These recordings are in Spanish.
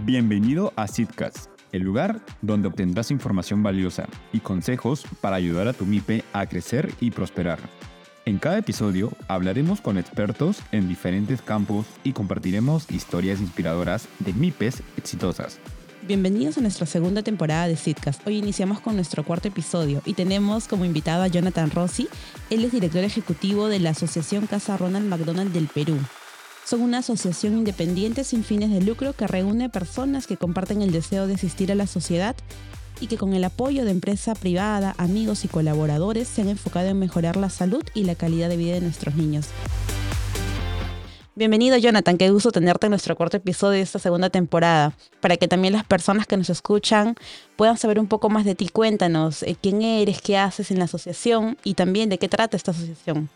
Bienvenido a Sitcast, el lugar donde obtendrás información valiosa y consejos para ayudar a tu MIPE a crecer y prosperar. En cada episodio hablaremos con expertos en diferentes campos y compartiremos historias inspiradoras de MIPES exitosas. Bienvenidos a nuestra segunda temporada de Sitcast. Hoy iniciamos con nuestro cuarto episodio y tenemos como invitado a Jonathan Rossi. Él es director ejecutivo de la Asociación Casa Ronald McDonald del Perú. Son una asociación independiente sin fines de lucro que reúne personas que comparten el deseo de asistir a la sociedad y que con el apoyo de empresa privada, amigos y colaboradores se han enfocado en mejorar la salud y la calidad de vida de nuestros niños. Bienvenido Jonathan, qué gusto tenerte en nuestro cuarto episodio de esta segunda temporada. Para que también las personas que nos escuchan puedan saber un poco más de ti, cuéntanos eh, quién eres, qué haces en la asociación y también de qué trata esta asociación.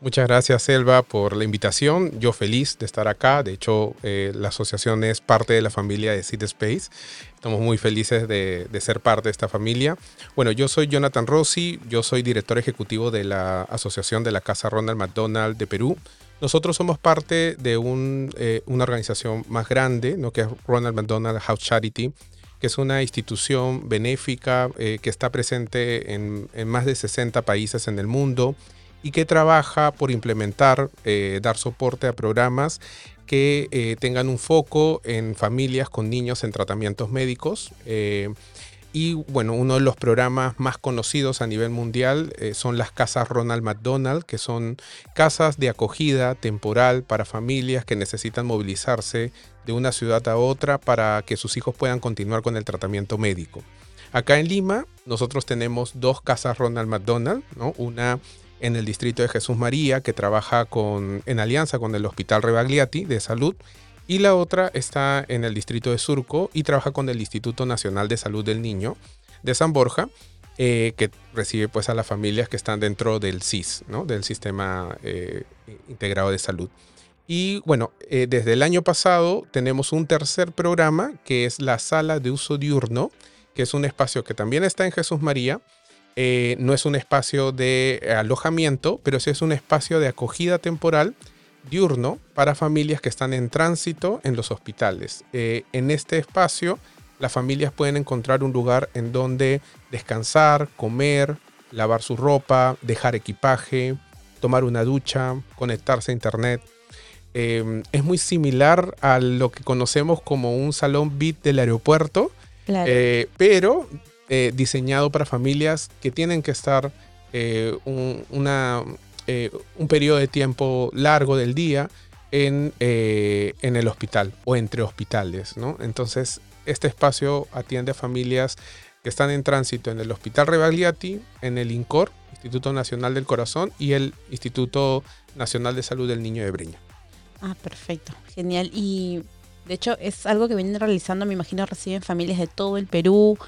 Muchas gracias, Selva, por la invitación. Yo feliz de estar acá. De hecho, eh, la asociación es parte de la familia de Seed Space. Estamos muy felices de, ser parte de esta familia. Bueno, yo soy Jonathan Rossi. Yo soy director ejecutivo de la Asociación de la Casa Ronald McDonald de Perú. Nosotros somos parte de eh, una organización más grande, ¿no? que es Ronald McDonald House Charity, que es una institución benéfica eh, que está presente en, más de 60 países en el mundo y que trabaja por implementar, eh, dar soporte a programas que eh, tengan un foco en familias con niños en tratamientos médicos. Eh, y bueno, uno de los programas más conocidos a nivel mundial son las casas Ronald McDonald, que son casas de acogida temporal para familias que necesitan movilizarse de una ciudad a otra para que sus hijos puedan continuar con el tratamiento médico. Acá en Lima, nosotros tenemos dos casas Ronald McDonald, ¿no? una en el distrito de Jesús María, que trabaja con, en alianza con el Hospital Rebagliati de Salud, y la otra está en el distrito de Surco y trabaja con el Instituto Nacional de Salud del Niño de San Borja, eh, que recibe pues a las familias que están dentro del SIS, ¿no? del Sistema eh, Integrado de Salud. Y bueno, eh, desde el año pasado tenemos un tercer programa que es la sala de uso diurno, que es un espacio que también está en Jesús María, eh, no es un espacio de alojamiento, pero sí es un espacio de acogida temporal diurno para familias que están en tránsito en los hospitales. Eh, en este espacio, las familias pueden encontrar un lugar en donde descansar, comer, lavar su ropa, dejar equipaje, tomar una ducha, conectarse a internet. Eh, es muy similar a lo que conocemos como un salón VIP del aeropuerto, pero eh, diseñado para familias que tienen que estar eh, un, una, eh, un periodo de tiempo largo del día en, en, el hospital o entre hospitales. ¿no? Entonces, este espacio atiende a familias que están en tránsito en el Hospital Rebagliati, en el INCOR, Instituto Nacional del Corazón, y el Instituto Nacional de Salud del Niño de Breña. Ah, perfecto, genial. Y de hecho es algo que vienen realizando, me imagino, reciben familias de todo el Perú,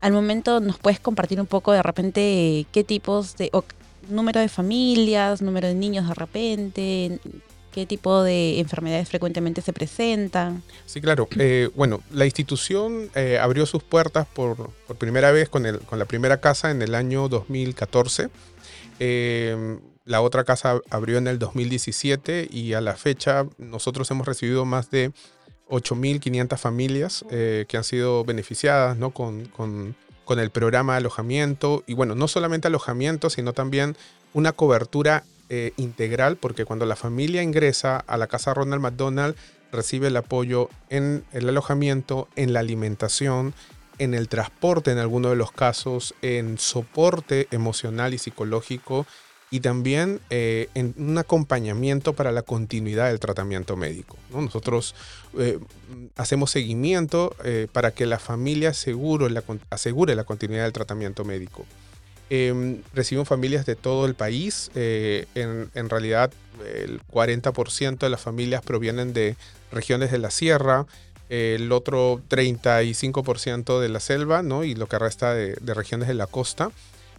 al momento nos puedes compartir un poco de repente qué tipos de, número de familias, número de niños de repente, qué tipo de enfermedades frecuentemente se presentan. Sí, claro. Eh, bueno, la institución eh, abrió sus puertas por, primera vez con, la primera casa en el año 2014. Eh, la otra casa abrió en el 2017 y a la fecha nosotros hemos recibido más de 8.500 familias eh, que han sido beneficiadas ¿no? con, con, con, el programa de alojamiento. Y bueno, no solamente alojamiento, sino también una cobertura eh, integral, porque cuando la familia ingresa a la casa Ronald McDonald, recibe el apoyo en el alojamiento, en la alimentación, en el transporte en algunos de los casos, en soporte emocional y psicológico y también eh, en un acompañamiento para la continuidad del tratamiento médico. Nosotros eh, hacemos seguimiento eh, para que la familia asegure la, asegure la continuidad del tratamiento médico. Em, recibimos familias de todo el país. En, en, realidad, el 40% de las familias provienen de regiones de la sierra, el otro 35% de la selva ¿no? y lo que resta de, de regiones de la costa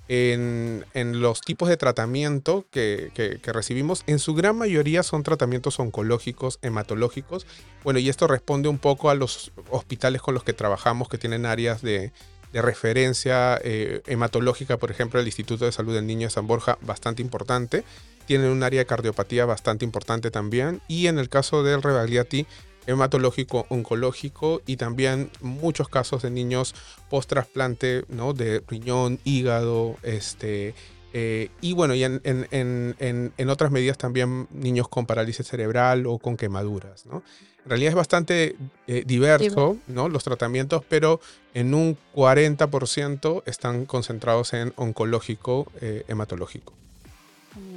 en, los tipos de tratamiento que, recibimos, en su gran mayoría son tratamientos oncológicos, hematológicos. Bueno, y esto responde un poco a los hospitales con los que trabajamos, que tienen áreas de, referencia eh, hematológica, por ejemplo, el Instituto de Salud del Niño de San Borja, bastante importante. Tienen un área de cardiopatía bastante importante también. Y en el caso del Rebagliati, hematológico oncológico y también muchos casos de niños post trasplante ¿no? de riñón, hígado, este, eh, y bueno, y en, en, otras medidas también niños con parálisis cerebral o con quemaduras. ¿no? En realidad es bastante eh, diverso ¿no? los tratamientos, pero en un 40% están concentrados en oncológico eh, hematológico.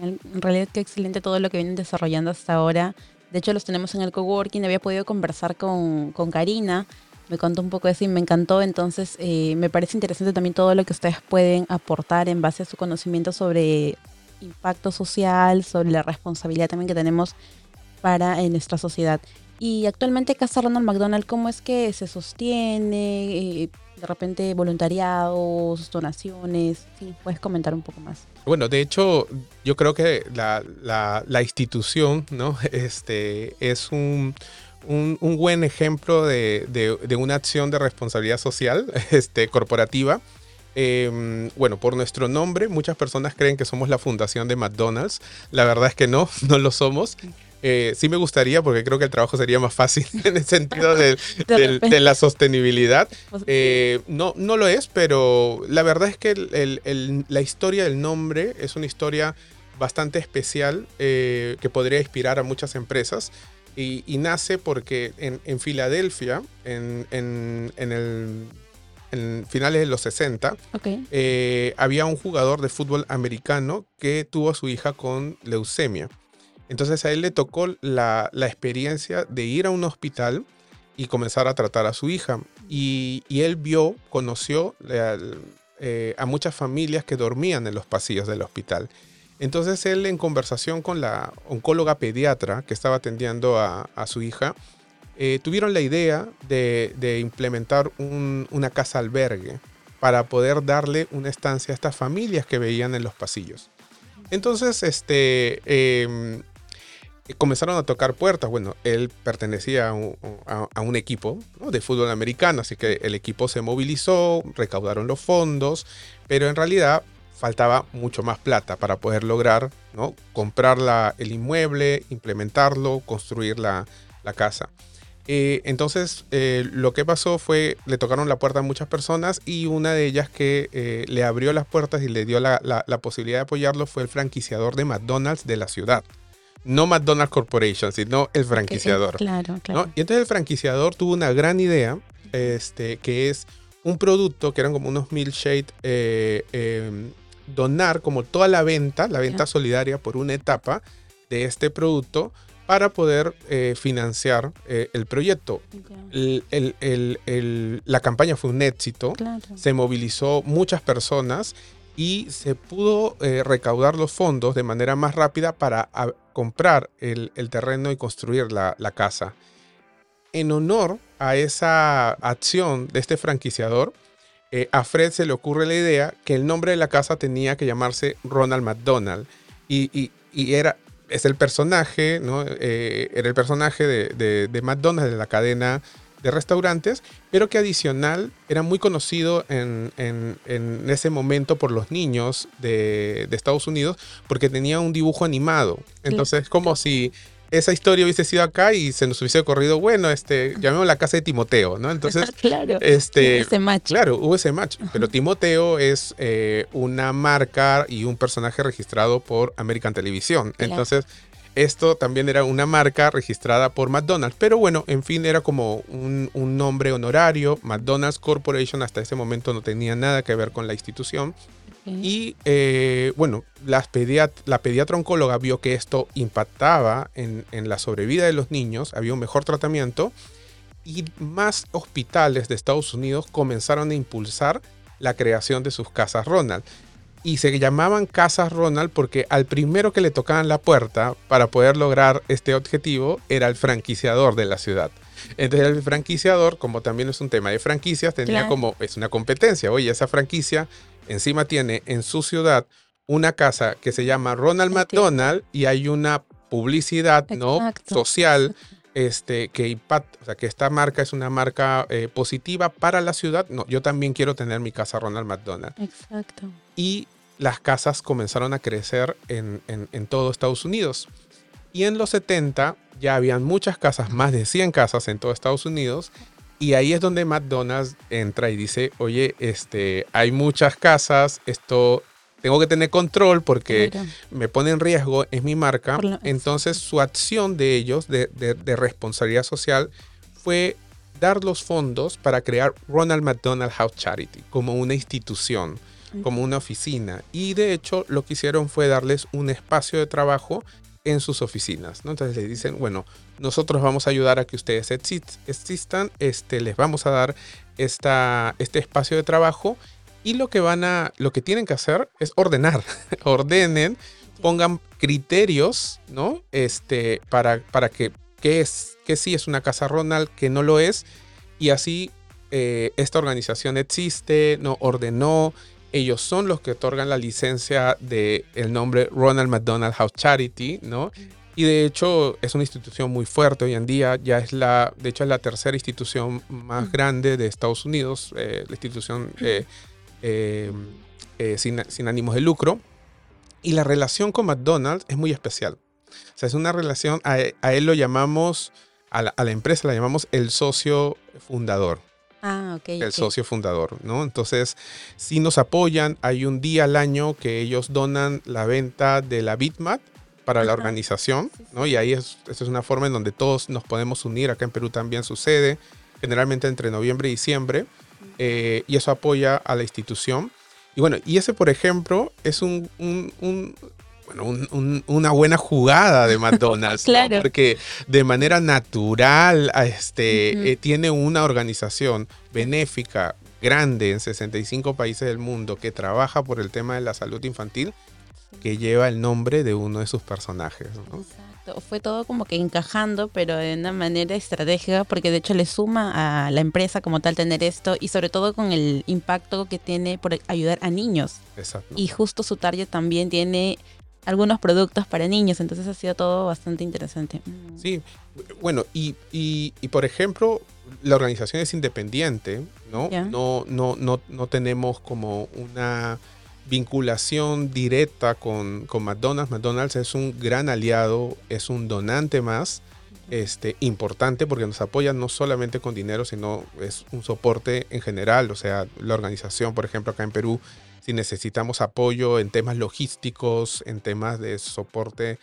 En realidad qué excelente todo lo que vienen desarrollando hasta ahora. De hecho, los tenemos en el coworking. Había podido conversar con, con Karina. Me contó un poco de eso y me encantó. Entonces, eh, me parece interesante también todo lo que ustedes pueden aportar en base a su conocimiento sobre impacto social, sobre la responsabilidad también que tenemos para en nuestra sociedad. Y actualmente Casa Ronald McDonald, ¿cómo es que se sostiene? De repente voluntariados, donaciones. Sí, puedes comentar un poco más. Bueno, de hecho, yo creo que la, la, institución, ¿no? Este es un, un, buen ejemplo de, de, una acción de responsabilidad social, este, corporativa. Em, bueno, por nuestro nombre, muchas personas creen que somos la fundación de McDonald's. La verdad es que no, no lo somos. Eh, sí me gustaría porque creo que el trabajo sería más fácil en el sentido de, la sostenibilidad. Pues eh, no, no lo es, pero la verdad es que la historia del nombre es una historia bastante especial eh, que podría inspirar a muchas empresas. Y, nace porque en, Filadelfia, en, el finales de los 60, había un jugador de fútbol americano que tuvo a su hija con leucemia. Entonces a él le tocó la, experiencia de ir a un hospital y comenzar a tratar a su hija. Y, él vio, conoció eh, a muchas familias que dormían en los pasillos del hospital. Entonces él en conversación con la oncóloga pediatra que estaba atendiendo a, su hija, eh, tuvieron la idea de, implementar una casa albergue para poder darle una estancia a estas familias que veían en los pasillos. Entonces, este, em, comenzaron a tocar puertas. Bueno, él pertenecía a un, equipo de fútbol americano, así que el equipo se movilizó, recaudaron los fondos, pero en realidad faltaba mucho más plata para poder lograr comprar el inmueble, implementarlo, construir la, casa. Eh, entonces, eh, lo que pasó fue, le tocaron la puerta a muchas personas y una de ellas que eh, le abrió las puertas y le dio la, posibilidad de apoyarlo fue el franquiciador de McDonald's de la ciudad no McDonald's Corporation, sino el franquiciador. claro, claro. Y entonces el franquiciador tuvo una gran idea, este, que es un producto que eran como unos milkshake, eh, em, donar como toda la venta, la venta solidaria por una etapa de este producto para poder eh, financiar eh, el proyecto. la campaña fue un éxito, se movilizó muchas personas y se pudo eh, recaudar los fondos de manera más rápida para comprar el, terreno y construir la, casa. En honor a esa acción de este franquiciador, eh, a Fred se le ocurre la idea que el nombre de la casa tenía que llamarse Ronald McDonald. Y, era, es el personaje, ¿no? Eh, era el personaje de, de, de la cadena de restaurantes, pero que adicional era muy conocido en, ese momento por los niños de, Estados Unidos porque tenía un dibujo animado. Entonces, como si esa historia hubiese sido acá y se nos hubiese ocurrido, bueno, este, llamemos la casa de Timoteo, ¿no? Entonces, claro, este, ese match. Claro, hubo ese match. Pero Timoteo es eh, una marca y un personaje registrado por American Televisión. Entonces, esto también era una marca registrada por McDonald's, pero bueno, en fin, era como un, nombre honorario. McDonald's Corporation hasta ese momento no tenía nada que ver con la institución. Y eh, bueno, la pediatra oncóloga vio que esto impactaba en, en la sobrevida de los niños, había un mejor tratamiento y más hospitales de Estados Unidos comenzaron a impulsar la creación de sus casas Ronald y se llamaban Casas Ronald porque al primero que le tocaban la puerta para poder lograr este objetivo era el franquiciador de la ciudad. Entonces el franquiciador, como también es un tema de franquicias, tenía como, es una competencia. Oye, esa franquicia encima tiene en su ciudad una casa que se llama Ronald McDonald y hay una publicidad no social este, que impacta, o sea, que esta marca es una marca eh, positiva para la ciudad. No, yo también quiero tener mi casa Ronald McDonald. Y las casas comenzaron a crecer en, en, todo Estados Unidos. Y en los 70 ya habían muchas casas, más de 100 casas en todo Estados Unidos. Y ahí es donde McDonald's entra y dice, oye, este, hay muchas casas, esto tengo que tener control porque me pone en riesgo, es mi marca. Entonces su acción de ellos, de, de- de responsabilidad social, fue dar los fondos para crear Ronald McDonald House Charity como una institución, como una oficina. Y de hecho lo que hicieron fue darles un espacio de trabajo en sus oficinas. ¿no? Entonces les dicen, bueno, nosotros vamos a ayudar a que ustedes exist- existan, este, les vamos a dar esta, este espacio de trabajo y lo que van a, lo que tienen que hacer es ordenar, ordenen, pongan criterios, ¿no? Este, para, para que, qué es, que sí es una casa Ronald, que no lo es, y así eh, esta organización existe, no ordenó, ellos son los que otorgan la licencia de el nombre Ronald McDonald House Charity, ¿no? Y de hecho es una institución muy fuerte hoy en día, ya es la, de hecho es la tercera institución más grande de Estados Unidos, eh, la institución eh, eh, eh, sin, sin ánimos de lucro. Y la relación con McDonald's es muy especial. O sea, es una relación, a, a él lo llamamos, a la, a la empresa la llamamos el socio fundador Ah, ok. el ok. socio fundador, ¿no? Entonces, si nos apoyan, hay un día al año que ellos donan la venta de la Bitmat para la Ajá. organización, ¿no? Y ahí es, esta es una forma en donde todos nos podemos unir. Acá en Perú también sucede, generalmente entre noviembre y diciembre, eh, y eso apoya a la institución. Y bueno, y ese, por ejemplo, es un, un- un- bueno, un- un- una buena jugada de McDonald's, ¿no? Claro. porque de manera natural a este, eh, tiene una organización benéfica grande en 65 países del mundo que trabaja por el tema de la salud infantil que lleva el nombre de uno de sus personajes. ¿no? Exacto. Fue todo como que encajando, pero de una manera estratégica, porque de hecho le suma a la empresa como tal tener esto y sobre todo con el impacto que tiene por ayudar a niños. Exacto. Y justo su target también tiene algunos productos para niños, entonces ha sido todo bastante interesante. Sí, bueno, y, y- y, por ejemplo, la organización es independiente, ¿no? No, no, no, no tenemos como una vinculación directa con, con McDonald's. McDonald's es un gran aliado, es un donante más este, importante porque nos apoya no solamente con dinero, sino es un soporte en general. O sea, la organización, por ejemplo, acá en Perú, si necesitamos apoyo en temas logísticos, en temas de soporte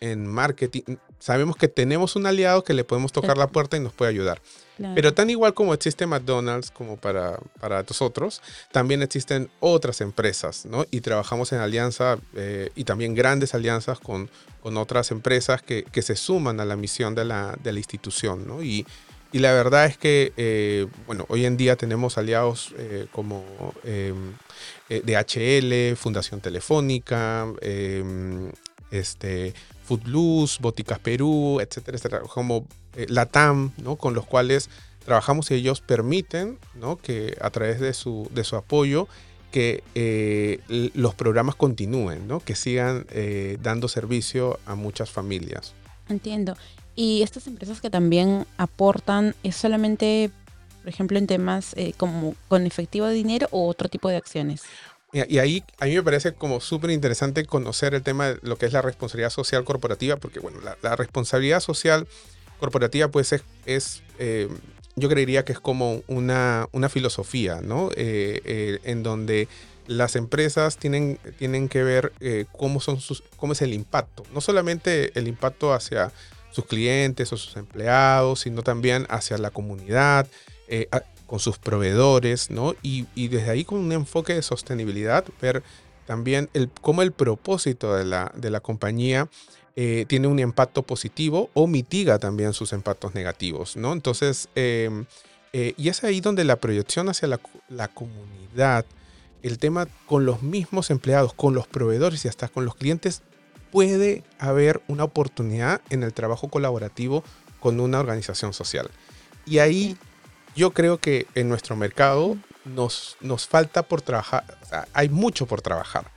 en marketing, sabemos que tenemos un aliado que le podemos tocar la puerta y nos puede ayudar. Claro. Pero tan igual como existe McDonald's como para, para nosotros, también existen otras empresas, ¿no? Y trabajamos en alianza eh, y también grandes alianzas con, con otras empresas que, que se suman a la misión de la, de la institución, ¿no? Y, y la verdad es que, eh, bueno, hoy en día tenemos aliados eh, como eh, eh, DHL, Fundación Telefónica, eh, este, Foodloose, Boticas Perú, etcétera, etcétera, como eh, Latam, ¿no? Con los cuales trabajamos y ellos permiten, ¿no? Que a través de su, de su apoyo, que los programas continúen, ¿no? Que sigan dando servicio a muchas familias. Entiendo. Y estas empresas que también aportan, ¿es solamente, por ejemplo, en temas eh, como con efectivo de dinero o otro tipo de acciones? Y, ahí a mí me parece como súper interesante conocer el tema de lo que es la responsabilidad social corporativa, porque bueno, la, responsabilidad social corporativa pues es, eh, yo creería que es como una, una filosofía, ¿no? Eh, en donde las empresas tienen, tienen que ver cómo, son sus, cómo es el impacto, no solamente el impacto hacia sus clientes o sus empleados, sino también hacia la comunidad, eh, con sus proveedores, ¿no? Y, desde ahí con un enfoque de sostenibilidad, ver también el, cómo el propósito de la, de la compañía eh, tiene un impacto positivo o mitiga también sus impactos negativos, ¿no? Entonces, eh, eh, y es ahí donde la proyección hacia la, la comunidad, el tema con los mismos empleados, con los proveedores y hasta con los clientes, puede haber una oportunidad en el trabajo colaborativo con una organización social. Y ahí yo creo que en nuestro mercado nos, nos falta por trabajar, o sea, hay mucho por trabajar.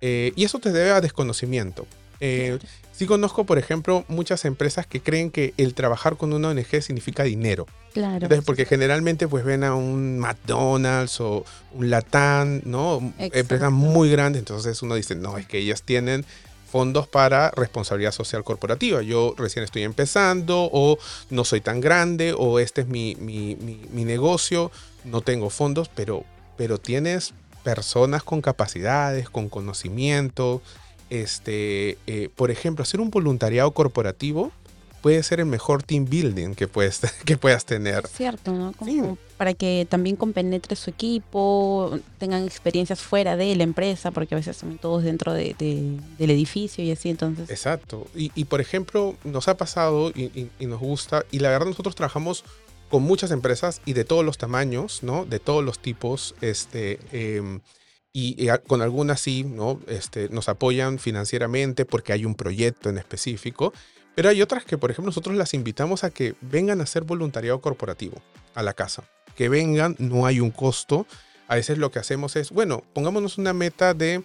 Eh, y eso te debe a desconocimiento. Eh, sí conozco, por ejemplo, muchas empresas que creen que el trabajar con una ONG significa dinero. Claro. Entonces, porque generalmente pues ven a un McDonald's o un Latam, ¿no? Exacto. Empresas muy grandes, entonces uno dice, no, es que ellas tienen fondos para responsabilidad social corporativa. Yo recién estoy empezando o no soy tan grande o este es mi, mi, mi, negocio, no tengo fondos, pero, pero tienes personas con capacidades, con conocimiento. Este, eh, por ejemplo, hacer un voluntariado corporativo puede ser el mejor team building que puedes, que puedas tener. Cierto, ¿no? Para que también compenetre su equipo, tengan experiencias fuera de la empresa, porque a veces son todos dentro de, del edificio y así, entonces. Exacto. Y, por ejemplo, nos ha pasado y, nos gusta, y la verdad nosotros trabajamos con muchas empresas y de todos los tamaños, ¿no? De todos los tipos, este... Em, y, con algunas sí, ¿no? Este, nos apoyan financieramente porque hay un proyecto en específico. Pero hay otras que, por ejemplo, nosotros las invitamos a que vengan a hacer voluntariado corporativo a la casa. Que vengan, no hay un costo. A veces lo que hacemos es, bueno, pongámonos una meta de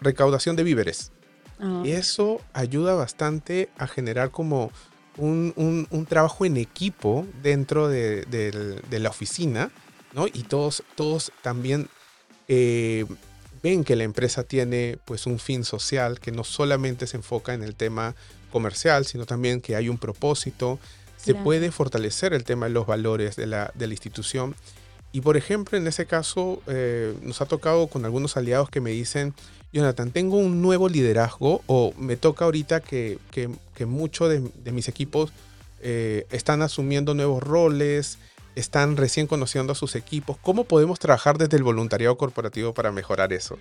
recaudación de víveres. Ah. Y eso ayuda bastante a generar como un, trabajo en equipo dentro de, la oficina, ¿no? Y todos, todos también eh, ven que la empresa tiene pues un fin social que no solamente se enfoca en el tema comercial, sino también que hay un propósito. Se puede fortalecer el tema de los valores de la, de la institución. Y por ejemplo, en ese caso, eh, nos ha tocado con algunos aliados que me dicen, Jonathan, tengo un nuevo liderazgo o me toca ahorita que, que, que muchos de, de, mis equipos eh, están asumiendo nuevos roles, están recién conociendo a sus equipos. ¿Cómo podemos trabajar desde el voluntariado corporativo para mejorar eso?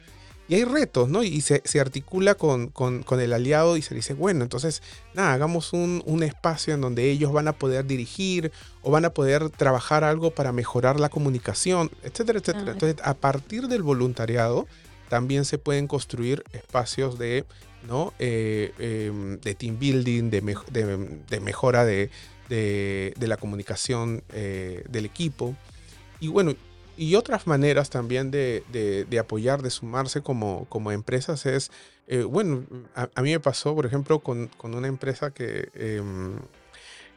Y hay retos, ¿no? Y se, articula con, el aliado y se dice, bueno, entonces, nada, hagamos un, espacio en donde ellos van a poder dirigir o van a poder trabajar algo para mejorar la comunicación, etcétera, etcétera. Entonces, a partir del voluntariado, también se pueden construir espacios de, ¿no? Eh, em, de team building, de, mejora de, la comunicación eh, del equipo. Y bueno, y otras maneras también de, de, apoyar, de sumarse como, como empresas es, eh, bueno, a, mí me pasó, por ejemplo, con, con una empresa que, em,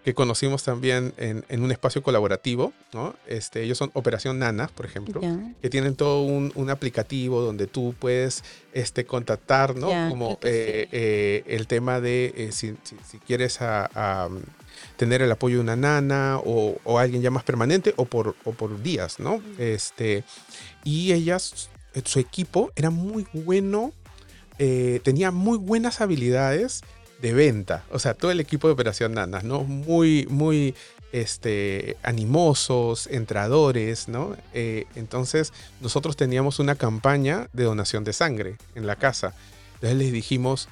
que conocimos también en, en, un espacio colaborativo, ¿no? Este, ellos son Operación Nana, por ejemplo, que tienen todo un, un, aplicativo donde tú puedes este, contactar, ¿no? como eh, eh, el tema de si, si, quieres a tener el apoyo de una nana o, alguien ya más permanente o por, por días, ¿no? Este, y ellas, eh, su equipo era muy bueno, eh, tenía muy buenas habilidades de venta, o sea, todo el equipo de Operación Nanas, ¿no? Muy, muy este, animosos, entradores, ¿no? Eh, entonces nosotros teníamos una campaña de donación de sangre en la casa. Entonces les dijimos,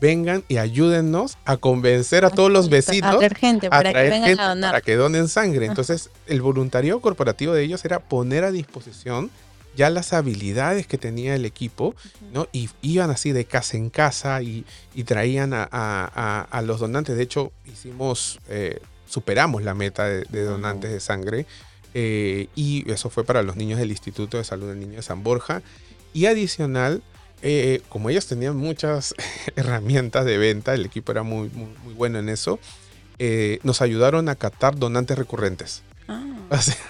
vengan y ayúdennos a convencer a todos los vecinos a traer gente para, que, vengan a donar. para que donen sangre. Entonces, el voluntariado corporativo de ellos era poner a disposición ya las habilidades que tenía el equipo, ¿no? Y iban así de casa en casa y, traían a, los donantes. De hecho, hicimos, eh, superamos la meta de, donantes de sangre. Eh, y eso fue para los niños del Instituto de Salud del Niño de San Borja. Y adicional, eh, como ellos tenían muchas herramientas de venta, el equipo era muy, muy, bueno en eso, nos ayudaron a captar donantes recurrentes. Ah,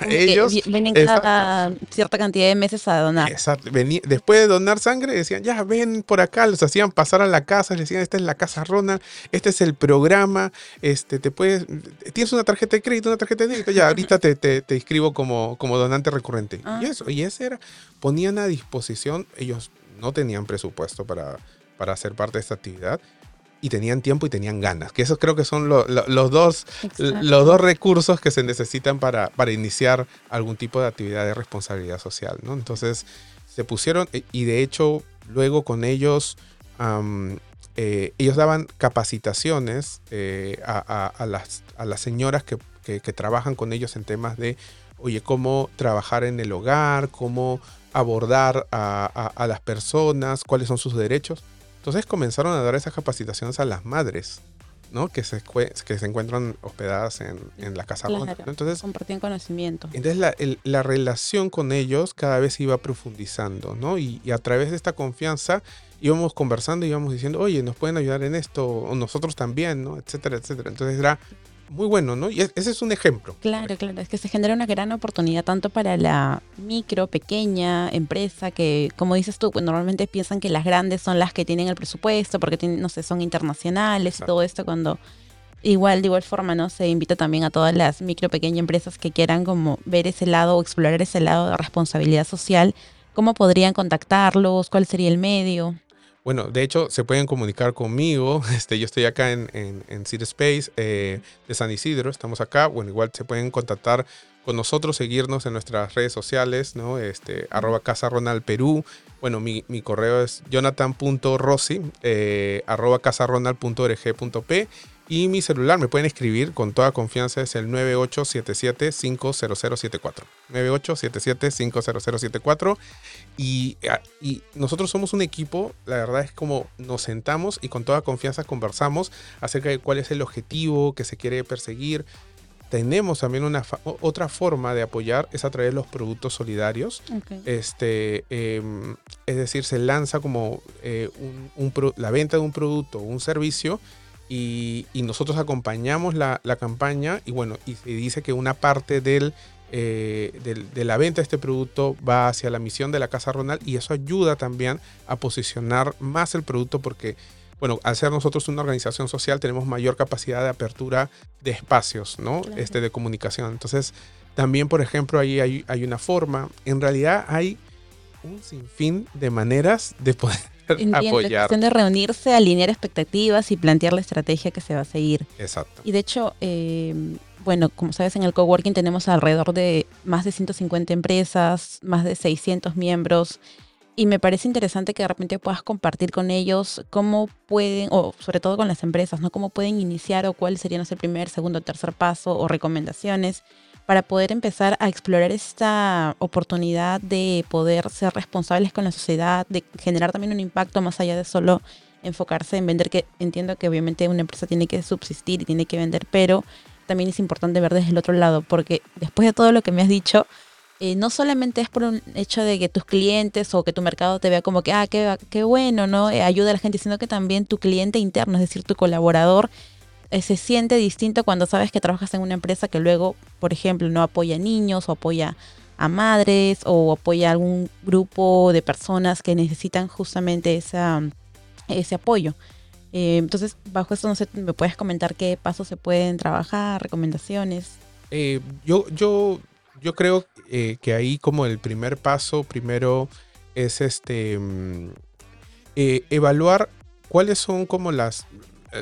ellos vienen cada cierta cantidad de meses a donar. Exacto. después de donar sangre, decían, ya ven por acá, los hacían pasar a la casa, les decían, esta es la casa Ronald, este es el programa, este, te puedes, tienes una tarjeta de crédito, una tarjeta de débito, ya, ahorita te, te, te inscribo como, como donante recurrente. Y ah. eso, y ese era, ponían a disposición, ellos no tenían presupuesto para, para hacer parte de esta actividad y tenían tiempo y tenían ganas, que esos creo que son los, dos, los dos recursos que se necesitan para, para iniciar algún tipo de actividad de responsabilidad social. ¿no? Entonces se pusieron eh, y de hecho luego con ellos, eh, ellos daban capacitaciones eh, a, las, a, las, señoras que, que, trabajan con ellos en temas de, oye, cómo trabajar en el hogar, cómo abordar a, las personas, cuáles son sus derechos. Entonces comenzaron a dar esas capacitaciones a las madres, ¿no? Que se, que se encuentran hospedadas en, la casa. entonces compartían conocimiento. Entonces la, la, relación con ellos cada vez iba profundizando, ¿no? Y, a través de esta confianza íbamos conversando y íbamos diciendo, oye, nos pueden ayudar en esto, o nosotros también, ¿no? Etcétera, etcétera. Entonces era muy bueno, ¿no? Y ese es un ejemplo. Claro, claro, es que se genera una gran oportunidad tanto para la micro, pequeña empresa que, como dices tú, pues normalmente piensan que las grandes son las que tienen el presupuesto porque, tienen, no sé, son internacionales y todo esto cuando igual, de igual forma, ¿no? Se invita también a todas las micro, pequeñas empresas que quieran como ver ese lado o explorar ese lado de responsabilidad social. ¿Cómo podrían contactarlos? ¿Cuál sería el medio? Bueno, de hecho, se pueden comunicar conmigo. Este, yo estoy acá en, en, Space eh, de San Isidro. Estamos acá. Bueno, igual se pueden contactar con nosotros, seguirnos en nuestras redes sociales, ¿no? Este, arroba Casa Ronald Perú. Bueno, mi, mi correo es jonathan.rossi, eh, arroba casaronald.org.p y mi celular me pueden escribir con toda confianza, es el 9877-50074. 9877-50074. Y, ah, y nosotros somos un equipo, la verdad es como nos sentamos y con toda confianza conversamos acerca de cuál es el objetivo que se quiere perseguir. Tenemos también una otra forma de apoyar es a través de los productos solidarios. Este, em, es decir, se lanza como eh, un, la venta de un producto o un servicio y, nosotros acompañamos la, campaña y bueno, y se dice que una parte eh, del, de la venta de este producto va hacia la misión de la Casa Ronald y eso ayuda también a posicionar más el producto porque, bueno, al ser nosotros una organización social tenemos mayor capacidad de apertura de espacios, ¿no? Este, de comunicación. Entonces, también, por ejemplo, ahí hay, hay una forma, en realidad hay un sinfín de maneras de poder apoyar. Es cuestión de reunirse, alinear expectativas y plantear la estrategia que se va a seguir. Exacto. Y de hecho, eh, bueno, como sabes, en el coworking tenemos alrededor de más de 150 empresas, más de 600 miembros. Y me parece interesante que de repente puedas compartir con ellos cómo pueden, o sobre todo con las empresas, ¿no? Cómo pueden iniciar o cuál sería el primer, segundo, tercer paso o recomendaciones para poder empezar a explorar esta oportunidad de poder ser responsables con la sociedad, de generar también un impacto más allá de solo enfocarse en vender, que entiendo que obviamente una empresa tiene que subsistir y tiene que vender, pero también es importante ver desde el otro lado, porque después de todo lo que me has dicho, eh, no solamente es por un hecho de que tus clientes o que tu mercado te vea como que, ah, qué, bueno, ¿no? Eh, ayuda a la gente, sino que también tu cliente interno, es decir, tu colaborador, se siente distinto cuando sabes que trabajas en una empresa que luego, por ejemplo, no apoya a niños o apoya a madres o apoya a algún grupo de personas que necesitan justamente ese apoyo. Eh, entonces, bajo esto, no sé, ¿me puedes comentar qué pasos se pueden trabajar, recomendaciones? Eh, yo, yo, yo creo que ahí como el primer paso, primero es este mm, evaluar cuáles son como las, eh,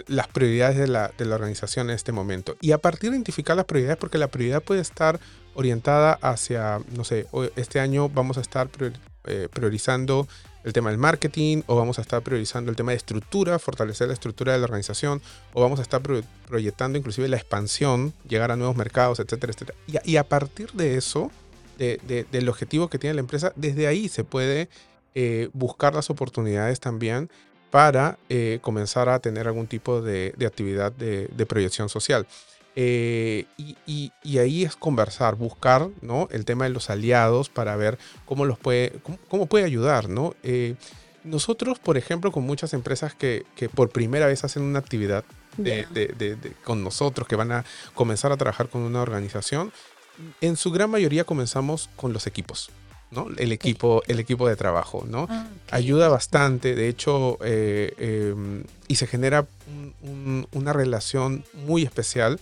las prioridades de la, de la, organización en este momento. Y a partir de identificar las prioridades, porque la prioridad puede estar orientada hacia, no sé, este año vamos a estar eh, priorizando el tema del marketing o vamos a estar priorizando el tema de estructura, fortalecer la estructura de la organización o vamos a estar proyectando inclusive la expansión, llegar a nuevos mercados, etcétera, etcétera. Y, a partir de eso, de, del objetivo que tiene la empresa, desde ahí se puede eh, buscar las oportunidades también para eh, comenzar a tener algún tipo de, actividad de, proyección social. Eh, y, ahí es conversar, buscar ¿no? el tema de los aliados para ver cómo los puede, cómo, puede ayudar. ¿no? Eh, nosotros, por ejemplo, con muchas empresas que, por primera vez hacen una actividad con nosotros, que van a comenzar a trabajar con una organización, en su gran mayoría comenzamos con los equipos. El equipo, el equipo de trabajo, ¿no? Ah, Ayuda bastante, de hecho, eh, em, y se genera una relación muy especial,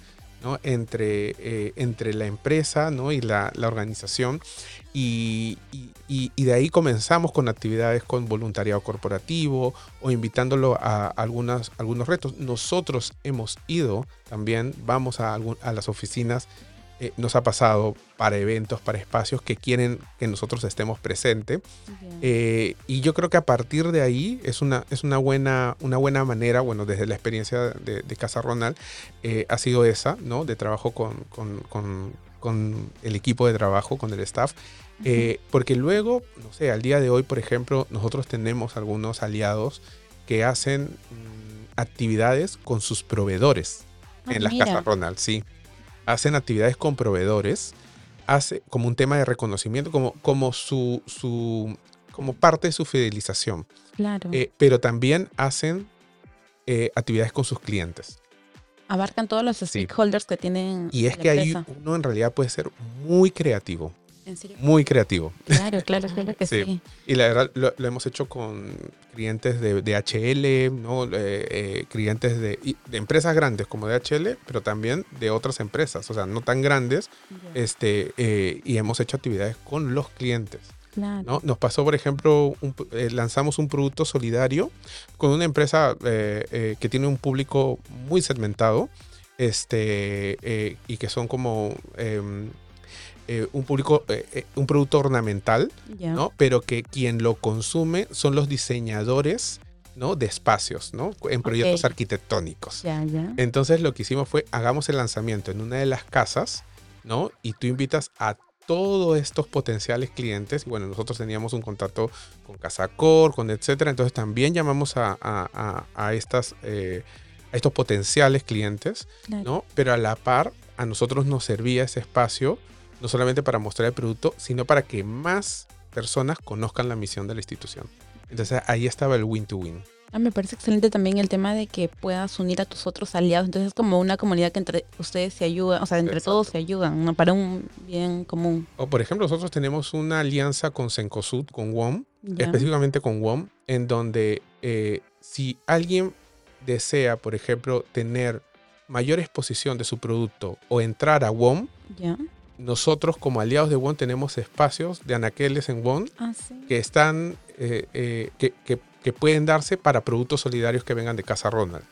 Entre, eh, entre la empresa, ¿no? Y la, organización. Y, de ahí comenzamos con actividades con voluntariado corporativo o invitándolo a algunas, algunos retos. Nosotros hemos ido también, vamos a, a las oficinas eh, nos ha pasado para eventos, para espacios que quieren que nosotros estemos presentes. Eh, y yo creo que a partir de ahí es una, es una, buena, una buena manera, bueno, desde la experiencia de, Casa Ronald, eh, ha sido esa, ¿no? De trabajo con, con, con, el equipo de trabajo, con el staff. porque luego, no sé, al día de hoy, por ejemplo, nosotros tenemos algunos aliados que hacen mm, actividades con sus proveedores ah, en las casas Ronald, sí hacen actividades con proveedores, hace como un tema de reconocimiento, como, como, su, su, como parte de su fidelización. Claro. Eh, pero también hacen eh, actividades con sus clientes. abarcan todos los Sí. stakeholders que tienen. Y es la que ahí empresa. uno en realidad puede ser muy creativo, ¿En serio? muy creativo. Claro, claro, claro que sí. Sí. Y la verdad lo, lo hemos hecho con clientes de, de HL, ¿no? Eh, eh, clientes de, de empresas grandes como DHL, pero también de otras empresas, o sea, no tan grandes, este, eh, y hemos hecho actividades con los clientes. claro. ¿no? Nos pasó, por ejemplo, un eh, lanzamos un producto solidario con una empresa eh, eh, que tiene un público muy segmentado este, y que son como em, eh, un público, eh, eh, un producto ornamental. ¿no? pero que quien lo consume son los diseñadores ¿no? de espacios ¿no? en proyectos arquitectónicos. Entonces lo que hicimos fue hagamos el lanzamiento en una de las casas, ¿no? Y tú invitas a todos estos potenciales clientes. Y bueno, nosotros teníamos un contacto con Casacor, con etcétera. Entonces también llamamos a, a- a- a estas, eh, a estos potenciales clientes, Claro. ¿no? Pero a la par, a nosotros nos servía ese espacio, no solamente para mostrar el producto, sino para que más personas conozcan la misión de la institución. Entonces ahí estaba el win-to-win. Ah, me parece excelente también el tema de que puedas unir a tus otros aliados. Entonces es como una comunidad que entre ustedes se ayudan, o sea, entre Exacto. todos se ayudan, ¿no? Para un bien común. O por ejemplo, nosotros tenemos una alianza con Cencosud, con WOM, específicamente con WOM, en donde eh, si alguien desea, por ejemplo, tener mayor exposición de su producto o entrar a WOM, Ya. Nosotros como aliados de WOM tenemos espacios de anaqueles en WOM Ah, sí. que están, eh, eh, que, que- que pueden darse para productos solidarios que vengan de Casa Ronald.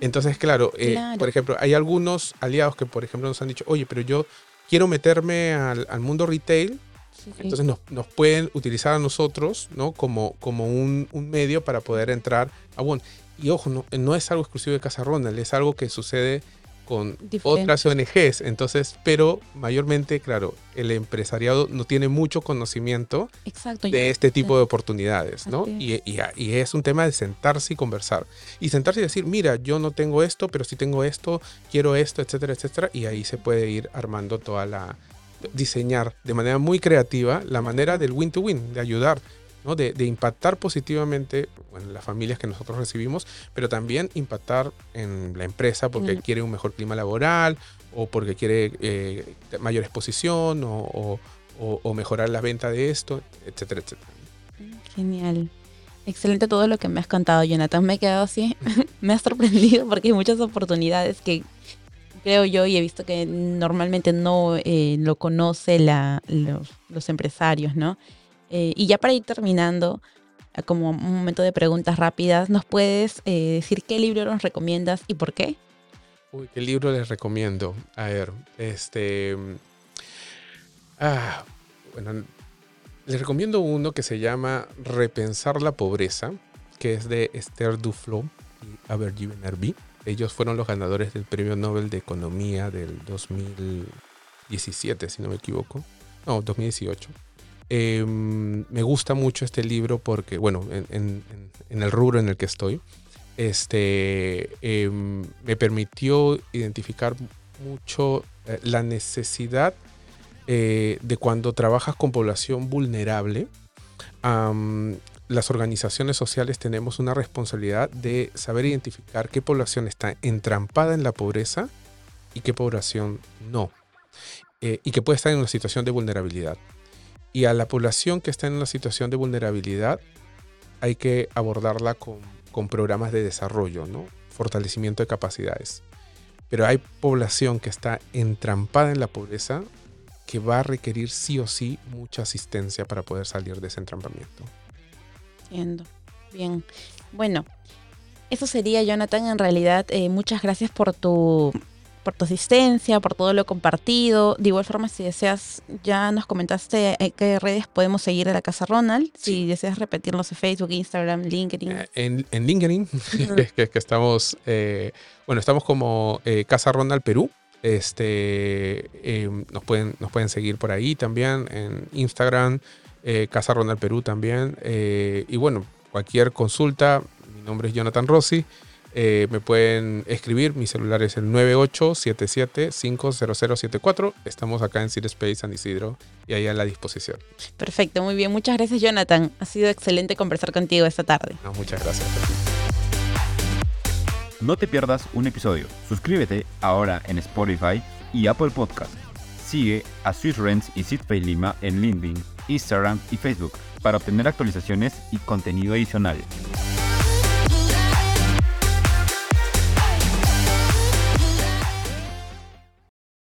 Entonces, claro, eh, Claro. por ejemplo, hay algunos aliados que, por ejemplo, nos han dicho, oye, pero yo quiero meterme al, al mundo retail, Sí, sí. entonces nos, nos pueden utilizar a nosotros, ¿no? Como, como un, un medio para poder entrar a WOM. Y ojo, no, no es algo exclusivo de Casa Ronald, es algo que sucede con Diferente. otras ONGs. Entonces, pero mayormente, claro, el empresariado no tiene mucho conocimiento Exacto. de este tipo de oportunidades, ¿no? Así Y, y- y es un tema de sentarse y conversar. Y sentarse y decir, mira, yo no tengo esto, pero sí tengo esto, quiero esto, etcétera, etcétera. Y ahí se puede ir armando toda la... diseñar de manera muy creativa la manera del win-to-win, de ayudar, ¿no? De, de impactar positivamente bueno, las familias que nosotros recibimos, pero también impactar en la empresa porque Mm. quiere un mejor clima laboral o porque quiere eh, mayor exposición o, o- o- o mejorar la venta de esto, etcétera, etcétera. Genial. Excelente todo lo que me has contado, Jonathan. Me he quedado así, me has sorprendido porque hay muchas oportunidades que creo yo y he visto que normalmente no eh, lo conoce la, los, los empresarios, ¿no? Eh, y ya para ir terminando, como un momento de preguntas rápidas, ¿nos puedes eh, decir qué libro nos recomiendas y por qué? Uy, ¿qué libro les recomiendo? A ver, este... Ah, bueno, les recomiendo uno que se llama Repensar la pobreza, que es de Esther Duflo y Abergy Benerbi. Ellos fueron los ganadores del Premio Nobel de Economía del 2017, si no me equivoco. No, 2018. Eh, me gusta mucho este libro porque, bueno, en, el rubro en el que estoy, este, eh, me permitió identificar mucho eh, la necesidad eh, de cuando trabajas con población vulnerable, las organizaciones sociales tenemos una responsabilidad de saber identificar qué población está entrampada en la pobreza y qué población no, eh, y que puede estar en una situación de vulnerabilidad. Y a la población que está en una situación de vulnerabilidad hay que abordarla con, programas de desarrollo, ¿no? fortalecimiento de capacidades. Pero hay población que está entrampada en la pobreza que va a requerir sí o sí mucha asistencia para poder salir de ese entrampamiento. Entiendo. Bien. Bueno, eso sería, Jonathan. En realidad, eh, muchas gracias por tu, por tu asistencia, por todo lo compartido. De igual forma, si deseas, ya nos comentaste en qué redes podemos seguir a la Casa Ronald. Si deseas repetirnos en Facebook, Instagram, LinkedIn. Eh, En, en LinkedIn, que, que- que estamos, eh, bueno, estamos como eh, Casa Ronald Perú. Este, eh, nos, pueden, nos pueden seguir por ahí también en Instagram, eh, Casa Ronald Perú también. eh, y bueno, cualquier consulta, mi nombre es Jonathan Rossi. Eh, me pueden escribir, mi celular es el 9877-50074. Estamos acá en City Space San Isidro y ahí a la disposición. Perfecto, muy bien. Muchas gracias, Jonathan. Ha sido excelente conversar contigo esta tarde. No, muchas gracias. No te pierdas un episodio. Suscríbete ahora en Spotify y Apple Podcast. Sigue a Swiss Rents y SitPay Lima en LinkedIn, Instagram y Facebook para obtener actualizaciones y contenido adicional.